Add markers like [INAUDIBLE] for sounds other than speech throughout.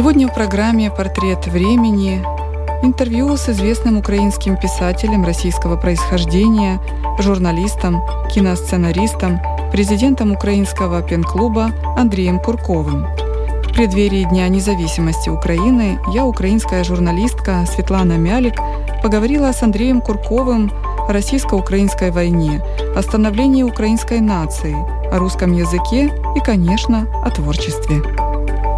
Сегодня в программе «Портрет времени» интервью с известным украинским писателем российского происхождения, журналистом, киносценаристом, президентом украинского пен-клуба Андреем Курковым. В преддверии Дня независимости Украины я, украинская журналистка Светлана Мялик, поговорила с Андреем Курковым о российско-украинской войне, о становлении украинской нации, о русском языке и, конечно, о творчестве.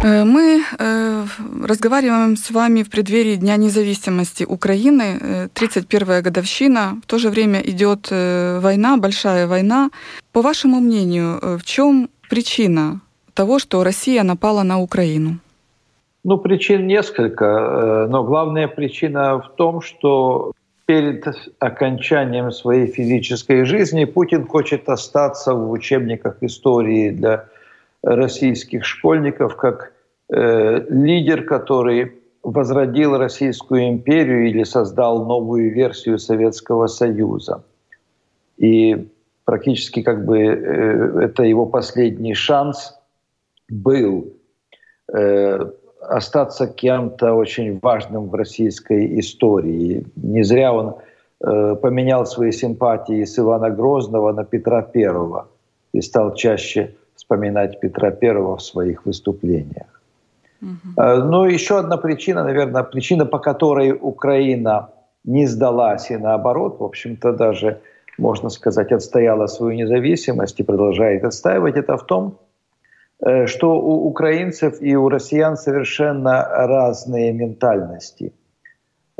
Э, мы э, разговариваем с вами в преддверии Дня независимости Украины, 31-я э, годовщина. В то же время идет война, большая война. По вашему мнению, в чем причина того, что Россия напала на Украину? Ну, причин несколько, но главная причина в том, что перед окончанием своей физической жизни Путин хочет остаться в учебниках истории для российских школьников как Э, лидер, который возродил Российскую империю или создал новую версию Советского Союза. И практически как бы э, это его последний шанс был э, остаться кем-то очень важным в российской истории. Не зря он поменял свои симпатии с Ивана Грозного на Петра Первого и стал чаще вспоминать Петра Первого в своих выступлениях. Угу. Ну, еще одна причина, наверное, причина, по которой Украина не сдалась и наоборот, в общем-то, даже, можно сказать, отстояла свою независимость и продолжает отстаивать, это в том, э, что у украинцев и у россиян совершенно разные ментальности.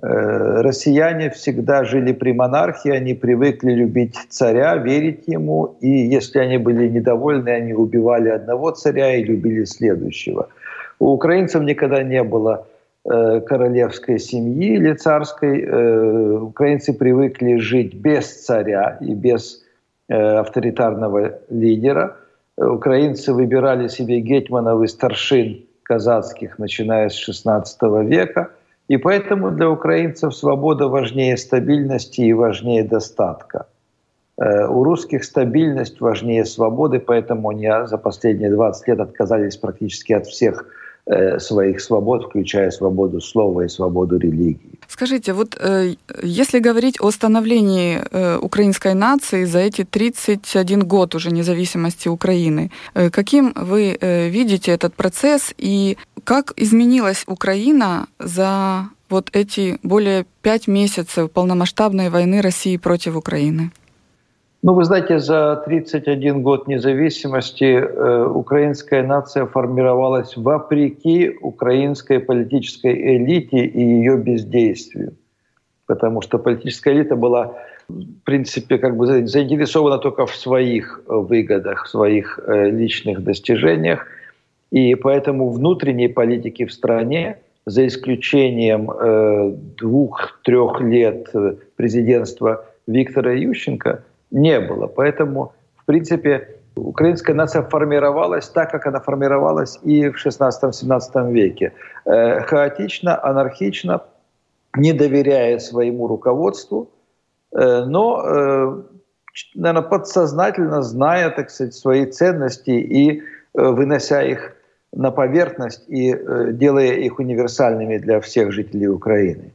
Э, россияне всегда жили при монархии, они привыкли любить царя, верить ему, и если они были недовольны, они убивали одного царя и любили следующего – у украинцев никогда не было э, королевской семьи или царской. Э, украинцы привыкли жить без царя и без э, авторитарного лидера. Украинцы выбирали себе гетманов и старшин казацких, начиная с XVI века. И поэтому для украинцев свобода важнее стабильности и важнее достатка. У русских стабильность важнее свободы, поэтому они за последние 20 лет отказались практически от всех своих свобод, включая свободу слова и свободу религии. Скажите, вот э, если говорить о становлении э, украинской нации за эти 31 год уже независимости Украины, каким вы видите этот процесс и как изменилась Украина за вот эти более пять месяцев полномасштабной войны России против Украины? Ну, вы знаете, за 31 год независимости э, украинская нация формировалась вопреки украинской политической элите и ее бездействию. Потому что политическая элита была, в принципе, как бы заинтересована только в своих выгодах, в своих э, личных достижениях. И поэтому внутренней политики в стране, за исключением э, двух-трех лет э, президентства Виктора Ющенко – не было. Поэтому, в принципе, украинская нация формировалась так, как она формировалась и в 16-17 веке. Э, хаотично, анархично, не доверяя своему руководству, э, но, э, наверное, подсознательно зная, так сказать, свои ценности и вынося их на поверхность и делая их универсальными для всех жителей Украины.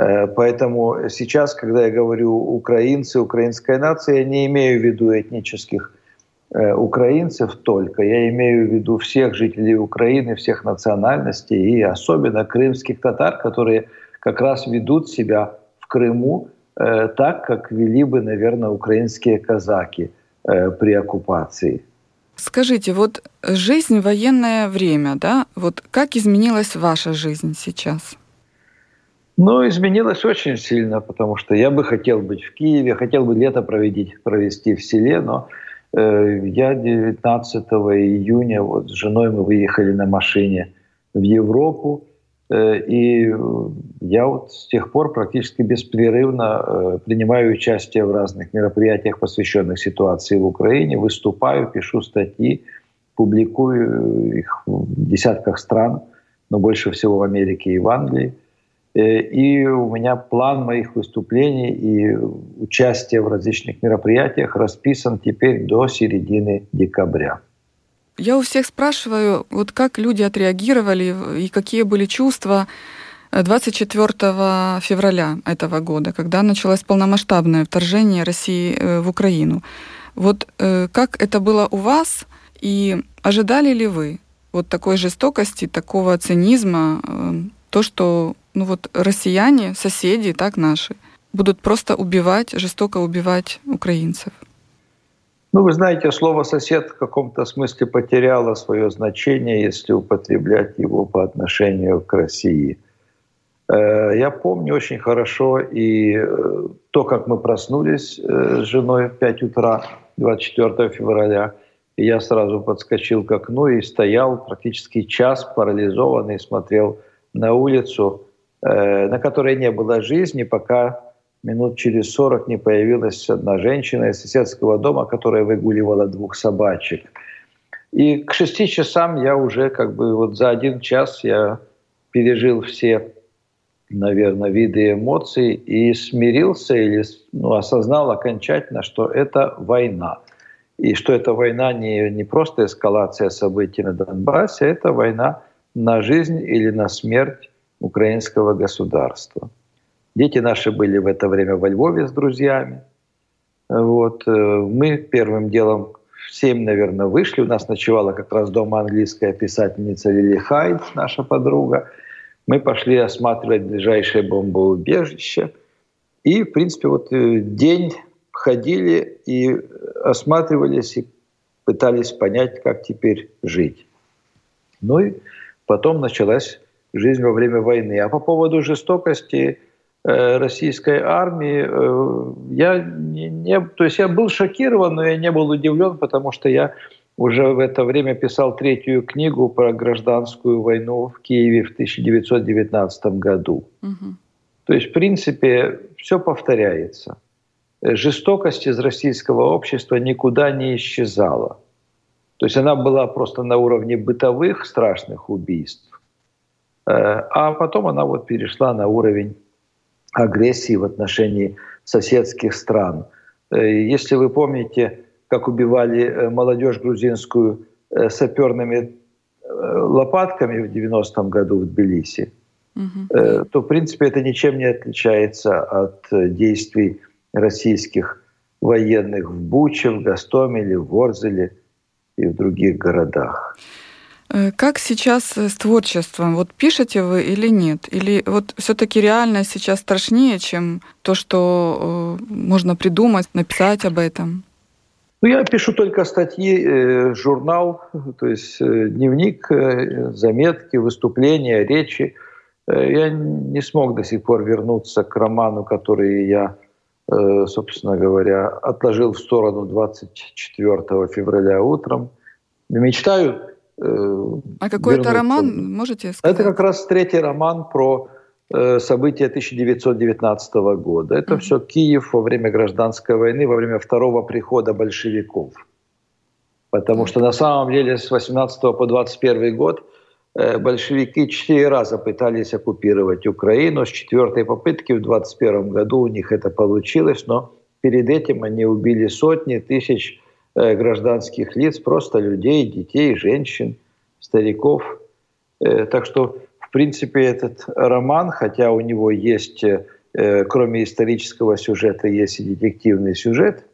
Э, поэтому сейчас, когда я говорю украинцы, украинская нация, я не имею в виду этнических э, украинцев только. Я имею в виду всех жителей Украины, всех национальностей и особенно крымских татар, которые как раз ведут себя в Крыму э, так, как вели бы, наверное, украинские казаки при оккупации. Скажите, вот жизнь военное время, да, вот как изменилась ваша жизнь сейчас? Ну, изменилось очень сильно, потому что я бы хотел быть в Киеве, хотел бы лето провести, провести в селе, но э, я 19 июня вот с женой мы выехали на машине в Европу, Э, и я вот с тех пор практически беспрерывно э, принимаю участие в разных мероприятиях, посвященных ситуации в Украине, выступаю, пишу статьи, публикую их в десятках стран, но больше всего в Америке и в Англии. Э, и у меня план моих выступлений и участия в различных мероприятиях расписан теперь до середины декабря. Я у всех спрашиваю, вот как люди отреагировали и какие были чувства 24 февраля этого года, когда началось полномасштабное вторжение России э, в Украину. Вот э, как это было у вас и ожидали ли вы вот такой жестокости, такого цинизма, э, то, что ну вот россияне, соседи, так наши, будут просто убивать, жестоко убивать украинцев? Ну, вы знаете, слово «сосед» в каком-то смысле потеряло свое значение, если употреблять его по отношению к России. Э, я помню очень хорошо и э, то, как мы проснулись э, с женой в 5 утра 24 февраля. И я сразу подскочил к окну и стоял практически час парализованный, смотрел на улицу, на которой не было жизни, пока минут через 40 не появилась одна женщина из соседского дома, которая выгуливала двух собачек. И к шести часам я уже как бы вот за один час я пережил все, наверное, виды эмоций и смирился или ну, осознал окончательно, что это война. И что эта война не, не просто эскалация событий на Донбассе, это война на жизнь или на смерть украинского государства. Дети наши были в это время во Львове с друзьями. Вот. Э, мы первым делом в 7, наверное, вышли. У нас ночевала как раз дома английская писательница Лили Хайд, наша подруга. Мы пошли осматривать ближайшее бомбоубежище. И, в принципе, вот э, день ходили и осматривались, и пытались понять, как теперь жить. Ну и потом началась жизнь во время войны. А по поводу жестокости – Э, российской армии. Э, я не, не, то есть я был шокирован, но я не был удивлен, потому что я уже в это время писал третью книгу про гражданскую войну в Киеве в 1919 году. Угу. То есть, в принципе, все повторяется. Жестокость из российского общества никуда не исчезала. То есть она была просто на уровне бытовых страшных убийств, э, а потом она вот перешла на уровень агрессии в отношении соседских стран. Э, если вы помните, как убивали э, молодежь грузинскую саперными лопатками в 90-м году в Тбилиси, угу. то, в принципе, это ничем не отличается от действий российских военных в Буче, в Гастомеле, в Ворзеле и в других городах. Э, как сейчас с творчеством? Вот пишете вы или нет? Или вот все-таки реальность сейчас страшнее, чем то, что э, можно придумать, написать об этом? Ну, я пишу только статьи, э, журнал, [LAUGHS] то есть э, дневник, э, заметки, выступления, речи. Э, я не смог до сих пор вернуться к роману, который я, э, собственно говоря, отложил в сторону 24 февраля утром. Мечтаю а какой это роман, можете сказать? Это как раз третий роман про э, события 1919 года. Это mm-hmm. все Киев во время гражданской войны, во время второго прихода большевиков. Потому что на самом деле с 18 по 21 год э, большевики четыре раза пытались оккупировать Украину. С четвертой попытки в 21 году у них это получилось, но перед этим они убили сотни тысяч Э, гражданских лиц, просто людей, детей, женщин, стариков. Э, так что, в принципе, этот роман, хотя у него есть, э, кроме исторического сюжета, есть и детективный сюжет,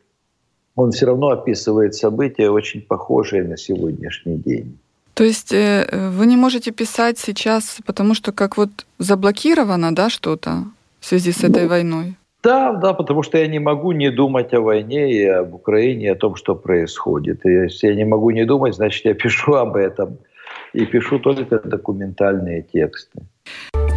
он все равно описывает события, очень похожие на сегодняшний день. То есть вы не можете писать сейчас, потому что как вот заблокировано, да, что-то в связи с этой ну, войной? Да, да, потому что я не могу не думать о войне и об Украине, о том, что происходит. И если я не могу не думать, значит, я [LAUGHS] пишу об этом. И пишу только документальные тексты.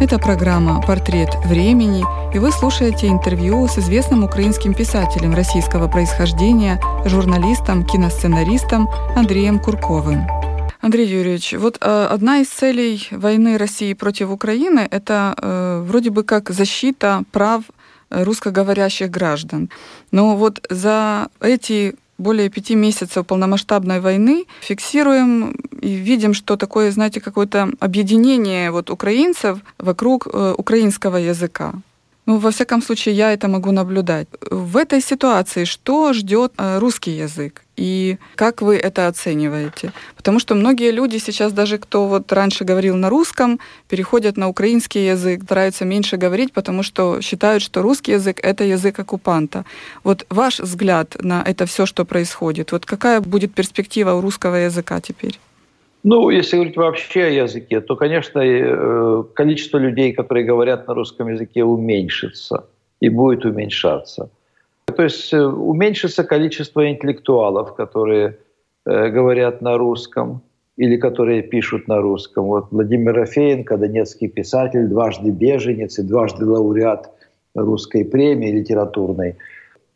Это программа «Портрет времени», и вы слушаете интервью с известным украинским писателем российского происхождения, журналистом, киносценаристом Андреем Курковым. Андрей Юрьевич, вот э, одна из целей войны России против Украины – это э, вроде бы как защита прав русскоговорящих граждан. Но вот за эти более пяти месяцев полномасштабной войны фиксируем и видим, что такое, знаете, какое-то объединение вот украинцев вокруг э, украинского языка. Ну, во всяком случае, я это могу наблюдать. В этой ситуации что ждет э, русский язык? И как вы это оцениваете? Потому что многие люди сейчас, даже кто вот раньше говорил на русском, переходят на украинский язык, стараются меньше говорить, потому что считают, что русский язык — это язык оккупанта. Вот ваш взгляд на это все, что происходит, вот какая будет перспектива у русского языка теперь? Ну, если говорить вообще о языке, то, конечно, э, количество людей, которые говорят на русском языке, уменьшится и будет уменьшаться. То есть э, уменьшится количество интеллектуалов, которые э, говорят на русском или которые пишут на русском. Вот Владимир Рафеенко, донецкий писатель, дважды беженец и дважды лауреат русской премии литературной –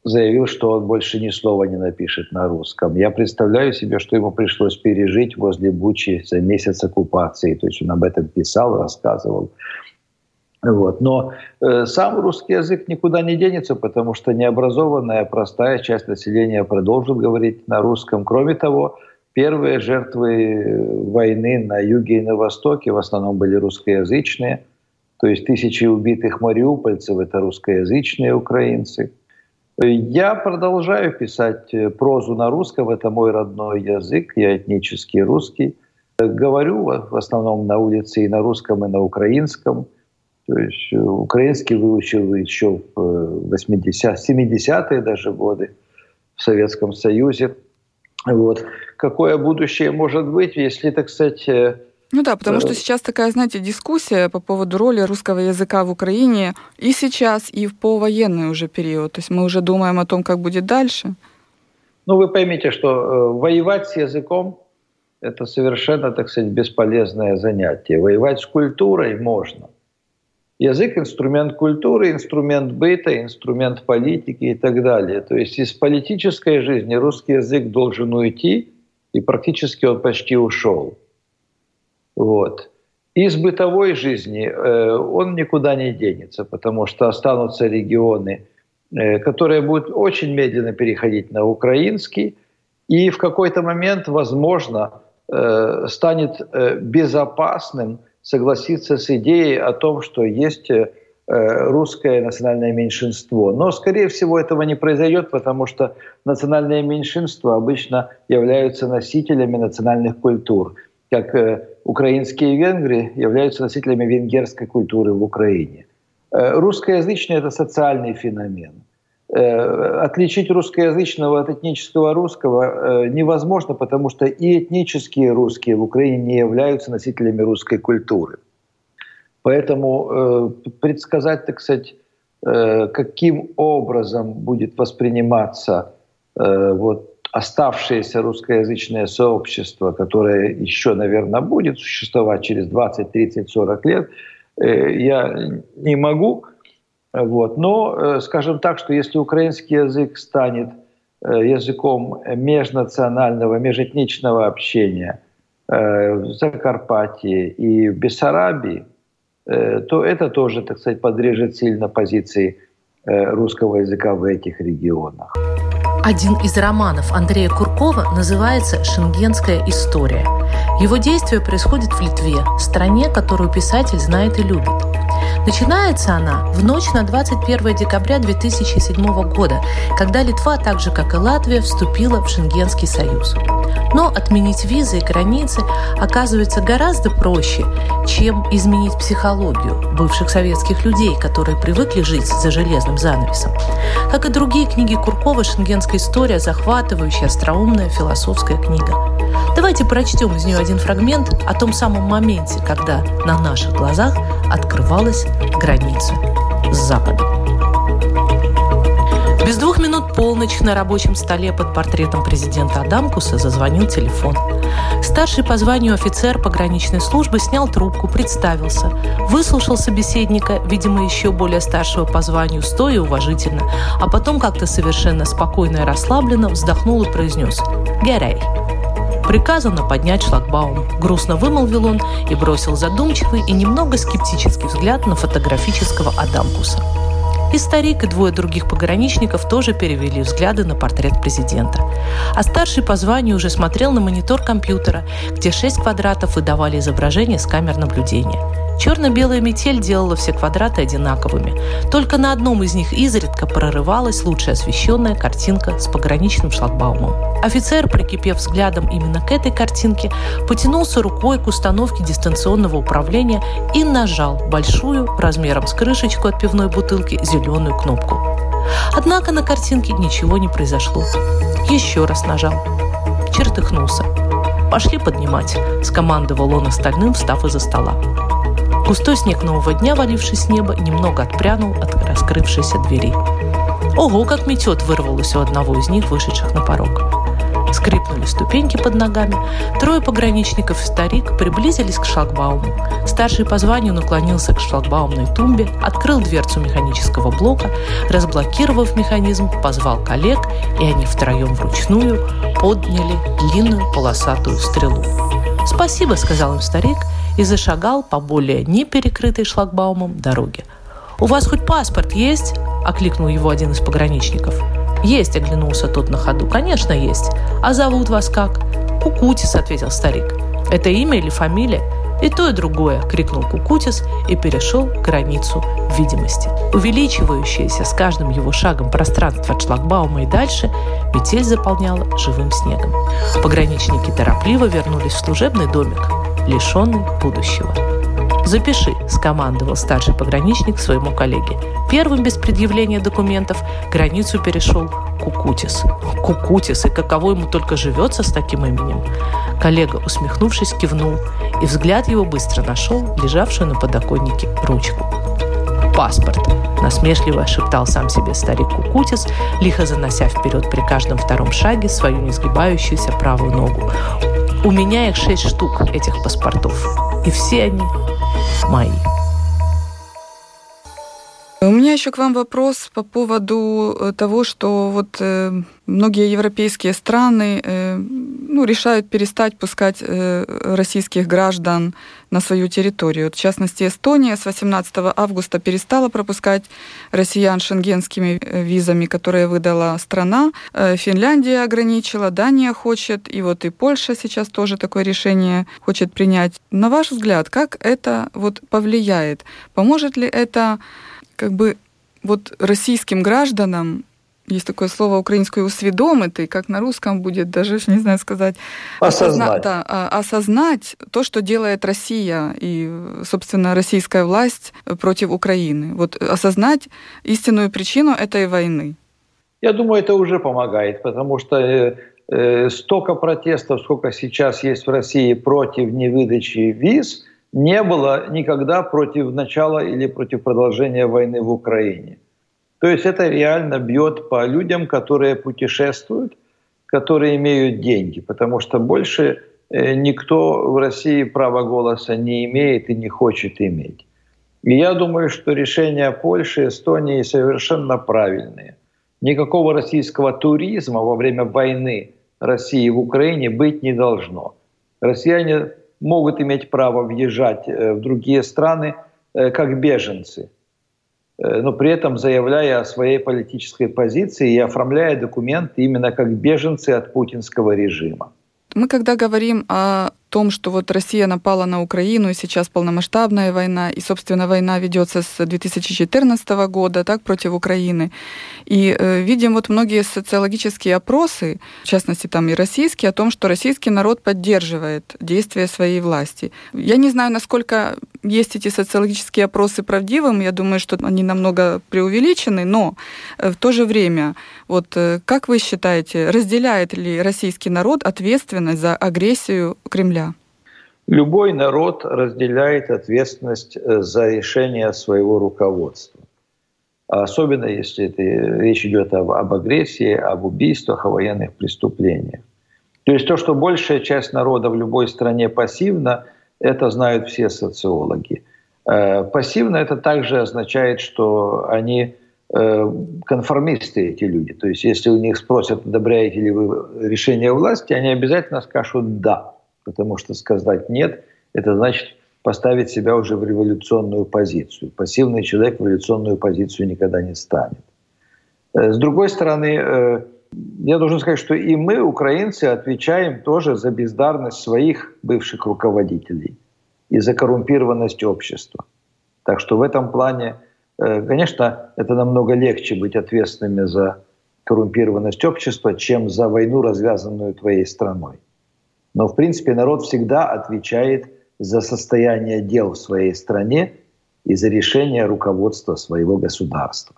заявил, что он больше ни слова не напишет на русском. Я представляю себе, что ему пришлось пережить возле Бучи за месяц оккупации. То есть он об этом писал, рассказывал. Вот. Но э, сам русский язык никуда не денется, потому что необразованная, простая часть населения продолжит говорить на русском. Кроме того, первые жертвы войны на юге и на востоке в основном были русскоязычные. То есть тысячи убитых мариупольцев – это русскоязычные украинцы – я продолжаю писать э, прозу на русском, это мой родной язык, я этнический русский. Говорю в основном на улице и на русском, и на украинском. То есть э, украинский выучил еще в 80 э, 70-е даже годы в Советском Союзе. Вот. Какое будущее может быть, если, так сказать, ну да, потому что сейчас такая, знаете, дискуссия по поводу роли русского языка в Украине и сейчас, и в повоенный уже период. То есть мы уже думаем о том, как будет дальше. Ну, вы поймите, что э, воевать с языком – это совершенно, так сказать, бесполезное занятие. Воевать с культурой можно. Язык – инструмент культуры, инструмент быта, инструмент политики и так далее. То есть из политической жизни русский язык должен уйти, и практически он почти ушел. Вот. Из бытовой жизни э, он никуда не денется, потому что останутся регионы, э, которые будут очень медленно переходить на украинский, и в какой-то момент, возможно, э, станет безопасным согласиться с идеей о том, что есть русское национальное меньшинство. Но, скорее всего, этого не произойдет, потому что национальные меньшинства обычно являются носителями национальных культур – как украинские венгры являются носителями венгерской культуры в Украине. Э, русскоязычный – это социальный феномен. Э, отличить русскоязычного от этнического русского невозможно, потому что и этнические русские в Украине не являются носителями русской культуры. Поэтому предсказать, так сказать, каким образом будет восприниматься вот оставшееся русскоязычное сообщество, которое еще, наверное, будет существовать через 20, 30, 40 лет, э, я не могу. Вот. Но, э, скажем так, что если украинский язык станет э, языком межнационального, межэтничного общения в Закарпатье и в Бессарабии, то это тоже, так сказать, подрежет сильно позиции русского языка в этих регионах. Один из романов Андрея Куркова называется «Шенгенская история». Его действие происходит в Литве, стране, которую писатель знает и любит. Начинается она в ночь на 21 декабря 2007 года, когда Литва, так же как и Латвия, вступила в Шенгенский союз. Но отменить визы и границы оказывается гораздо проще, чем изменить психологию бывших советских людей, которые привыкли жить за железным занавесом. Как и другие книги Куркова, «Шенгенская история» – захватывающая, остроумная философская книга. Давайте прочтем из нее один фрагмент о том самом моменте, когда на наших глазах открывалась граница с Западом. Без двух минут полночь на рабочем столе под портретом президента Адамкуса зазвонил телефон. Старший по званию офицер пограничной службы снял трубку, представился, выслушал собеседника, видимо, еще более старшего по званию, стоя уважительно, а потом как-то совершенно спокойно и расслабленно вздохнул и произнес «Герей». Приказано поднять шлагбаум. Грустно вымолвил он и бросил задумчивый и немного скептический взгляд на фотографического Адамкуса. И старик, и двое других пограничников тоже перевели взгляды на портрет президента. А старший по званию уже смотрел на монитор компьютера, где 6 квадратов выдавали изображение с камер наблюдения. Черно-белая метель делала все квадраты одинаковыми. Только на одном из них изредка прорывалась лучше освещенная картинка с пограничным шлагбаумом. Офицер, прикипев взглядом именно к этой картинке, потянулся рукой к установке дистанционного управления и нажал большую, размером с крышечку от пивной бутылки, зеленую кнопку. Однако на картинке ничего не произошло. Еще раз нажал. Чертыхнулся. «Пошли поднимать», – скомандовал он остальным, встав из-за стола. Густой снег нового дня, валивший с неба, немного отпрянул от раскрывшейся двери. Ого, как метет вырвалось у одного из них, вышедших на порог. Скрипнули ступеньки под ногами. Трое пограничников и старик приблизились к шлагбауму. Старший по званию наклонился к шлагбаумной тумбе, открыл дверцу механического блока, разблокировав механизм, позвал коллег, и они втроем вручную подняли длинную полосатую стрелу. «Спасибо», — сказал им старик, и зашагал по более не перекрытой шлагбаумом дороге. «У вас хоть паспорт есть?» – окликнул его один из пограничников. «Есть», – оглянулся тот на ходу. «Конечно, есть. А зовут вас как?» «Кукутис», – ответил старик. «Это имя или фамилия?» «И то, и другое!» – крикнул Кукутис и перешел границу видимости. Увеличивающееся с каждым его шагом пространство от шлагбаума и дальше метель заполняла живым снегом. Пограничники торопливо вернулись в служебный домик, лишенный будущего. «Запиши», – скомандовал старший пограничник своему коллеге. Первым без предъявления документов границу перешел Кукутис. Кукутис, и каково ему только живется с таким именем. Коллега, усмехнувшись, кивнул, и взгляд его быстро нашел лежавшую на подоконнике ручку. «Паспорт!» – насмешливо шептал сам себе старик Кукутис, лихо занося вперед при каждом втором шаге свою несгибающуюся правую ногу. У меня их шесть штук, этих паспортов. И все они мои. У меня еще к вам вопрос по поводу э, того, что вот э, многие европейские страны э, ну, решают перестать пускать э, российских граждан на свою территорию. В частности, Эстония с 18 августа перестала пропускать россиян шенгенскими э, визами, которые выдала страна. Финляндия ограничила, Дания хочет, и вот и Польша сейчас тоже такое решение хочет принять. На ваш взгляд, как это вот повлияет? Поможет ли это как бы вот российским гражданам есть такое слово украинское «усведомити», как на русском будет, даже не знаю сказать. Осознать. Да, а, осознать то, что делает Россия и, собственно, российская власть против Украины. Вот осознать истинную причину этой войны. Я думаю, это уже помогает, потому что э, э, столько протестов, сколько сейчас есть в России против невыдачи виз, не было никогда против начала или против продолжения войны в Украине. То есть это реально бьет по людям, которые путешествуют, которые имеют деньги, потому что больше э, никто в России права голоса не имеет и не хочет иметь. И я думаю, что решения Польши Эстонии совершенно правильные. Никакого российского туризма во время войны России в Украине быть не должно. Россияне могут иметь право въезжать э, в другие страны э, как беженцы – но при этом заявляя о своей политической позиции и оформляя документы именно как беженцы от путинского режима. Мы когда говорим о том, что вот Россия напала на Украину, и сейчас полномасштабная война, и, собственно, война ведется с 2014 года так, против Украины. И э, видим вот многие социологические опросы, в частности, там и российские, о том, что российский народ поддерживает действия своей власти. Я не знаю, насколько есть эти социологические опросы правдивым, я думаю, что они намного преувеличены, но э, в то же время, вот э, как вы считаете, разделяет ли российский народ ответственность за агрессию Кремля? Любой народ разделяет ответственность э, за решение своего руководства. Особенно если это, речь идет об, об агрессии, об убийствах, о военных преступлениях. То есть то, что большая часть народа в любой стране пассивна, это знают все социологи. Э, пассивно это также означает, что они э, конформисты эти люди. То есть если у них спросят, одобряете ли вы решение власти, они обязательно скажут «да». Потому что сказать «нет» – это значит поставить себя уже в революционную позицию. Пассивный человек в революционную позицию никогда не станет. Э, с другой стороны, э, я должен сказать, что и мы, украинцы, отвечаем тоже за бездарность своих бывших руководителей и за коррумпированность общества. Так что в этом плане, э, конечно, это намного легче быть ответственными за коррумпированность общества, чем за войну, развязанную твоей страной. Но, в принципе, народ всегда отвечает за состояние дел в своей стране и за решение руководства своего государства.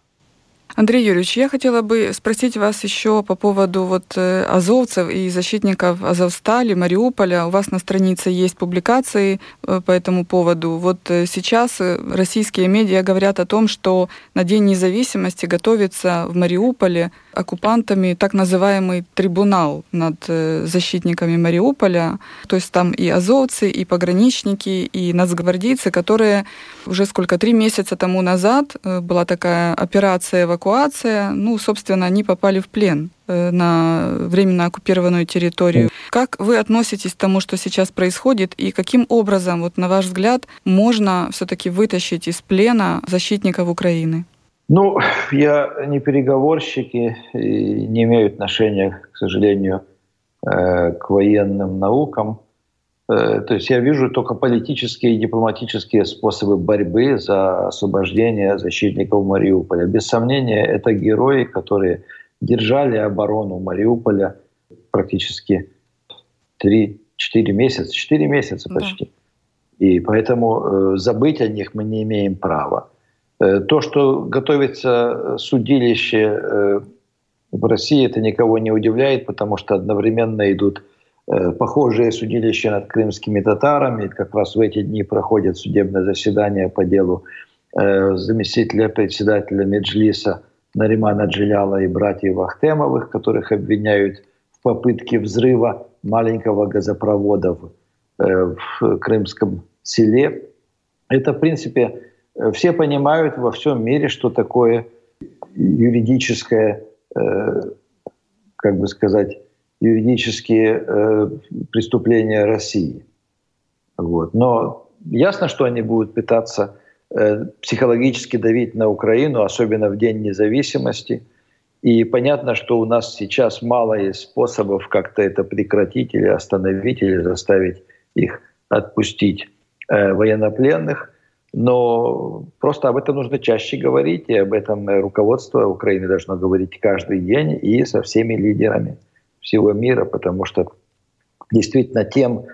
Андрей Юрьевич, я хотела бы спросить вас еще по поводу вот э, азовцев и защитников Азовстали, Мариуполя. У вас на странице есть публикации э, по этому поводу. Вот э, сейчас российские медиа говорят о том, что на День независимости готовится в Мариуполе оккупантами так называемый трибунал над защитниками Мариуполя. То есть там и азовцы, и пограничники, и нацгвардейцы, которые уже сколько, три месяца тому назад была такая операция эвакуация, ну, собственно, они попали в плен э, на временно оккупированную территорию. Как вы относитесь к тому, что сейчас происходит, и каким образом, вот на ваш взгляд, можно все-таки вытащить из плена защитников Украины? Ну, [SIGHS] я не переговорщик и не имею отношения, к сожалению, э, к военным наукам. Э, то есть я вижу только политические и дипломатические способы борьбы за освобождение защитников Мариуполя. Без сомнения, это герои, которые держали оборону Мариуполя практически 3-4 месяца, 4 месяца почти. Да. И поэтому э, забыть о них мы не имеем права. Э, то, что готовится судилище в России, это никого не удивляет, потому что одновременно идут Э, похожее судилище над крымскими татарами. Как раз в эти дни проходит судебное заседание по делу э, заместителя председателя Меджлиса Наримана Джиляла и братьев Ахтемовых, которых обвиняют в попытке взрыва маленького газопровода в, э, в крымском селе. Это, в принципе, все понимают во всем мире, что такое юридическое, как бы сказать, юридические э, преступления России. Вот. Но ясно, что они будут пытаться э, психологически давить на Украину, особенно в День независимости. И понятно, что у нас сейчас мало есть способов как-то это прекратить или остановить, или заставить их отпустить э, военнопленных. Но просто об этом нужно чаще говорить, и об этом руководство Украины должно говорить каждый день и со всеми лидерами всего мира, потому что действительно тем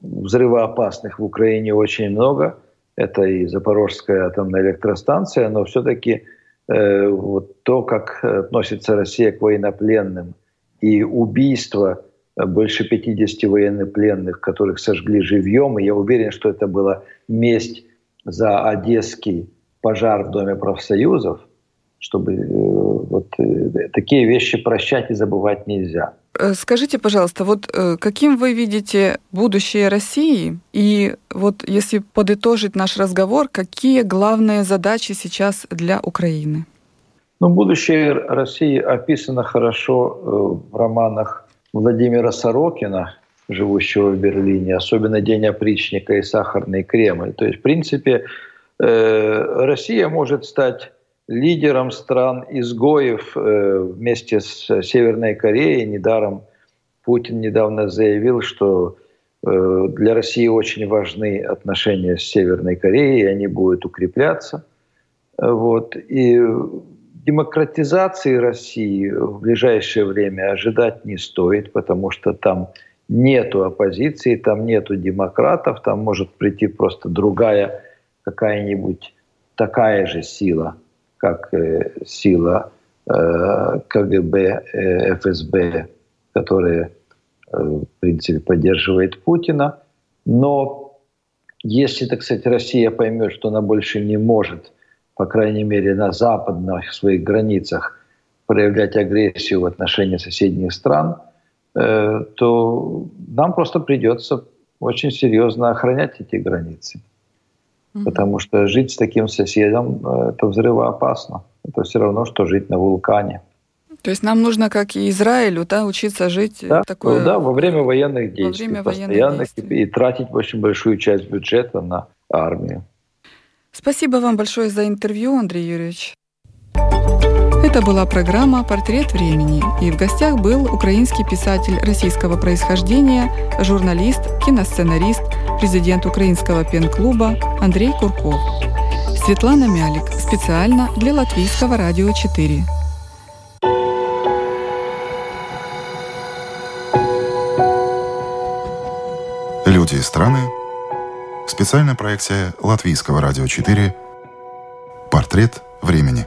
взрывоопасных в Украине очень много. Это и Запорожская атомная электростанция, но все-таки э, вот то, как относится Россия к военнопленным и убийство больше 50 военнопленных, которых сожгли живьем, и я уверен, что это была месть за одесский пожар в Доме профсоюзов, чтобы э, вот э, такие вещи прощать и забывать нельзя. Э, скажите, пожалуйста, вот каким вы видите будущее России? И вот если подытожить наш разговор, какие главные задачи сейчас для Украины? Ну, будущее России описано хорошо в романах Владимира Сорокина, живущего в Берлине, особенно «День опричника» и «Сахарный Кремль». То есть, в принципе, Россия может стать лидером стран-изгоев э, вместе с Северной Кореей. Недаром Путин недавно заявил, что э, для России очень важны отношения с Северной Кореей, и они будут укрепляться. Вот. И демократизации России в ближайшее время ожидать не стоит, потому что там нету оппозиции, там нету демократов, там может прийти просто другая какая-нибудь такая же сила – как э, сила э, КГБ, э, ФСБ, которая, в принципе, поддерживает Путина. Но если, так сказать, Россия поймет, что она больше не может, по крайней мере, на западных своих границах проявлять агрессию в отношении соседних стран, то нам просто придется очень серьезно охранять эти границы. Потому что жить с таким соседом э, – это взрывоопасно. Это все равно, что жить на вулкане. То есть нам нужно, как и Израилю, да, учиться жить да, такое... Ну, да, во время военных действий. Во время постоянно действий. И тратить очень большую часть бюджета на армию. Спасибо вам большое за интервью, Андрей Юрьевич. Это была программа «Портрет времени», и в гостях был украинский писатель российского происхождения, журналист, киносценарист, президент украинского пен-клуба Андрей Курков. Светлана Мялик, специально для Латвийского радио 4. Люди и страны. Специальная проекция Латвийского радио 4. Портрет времени.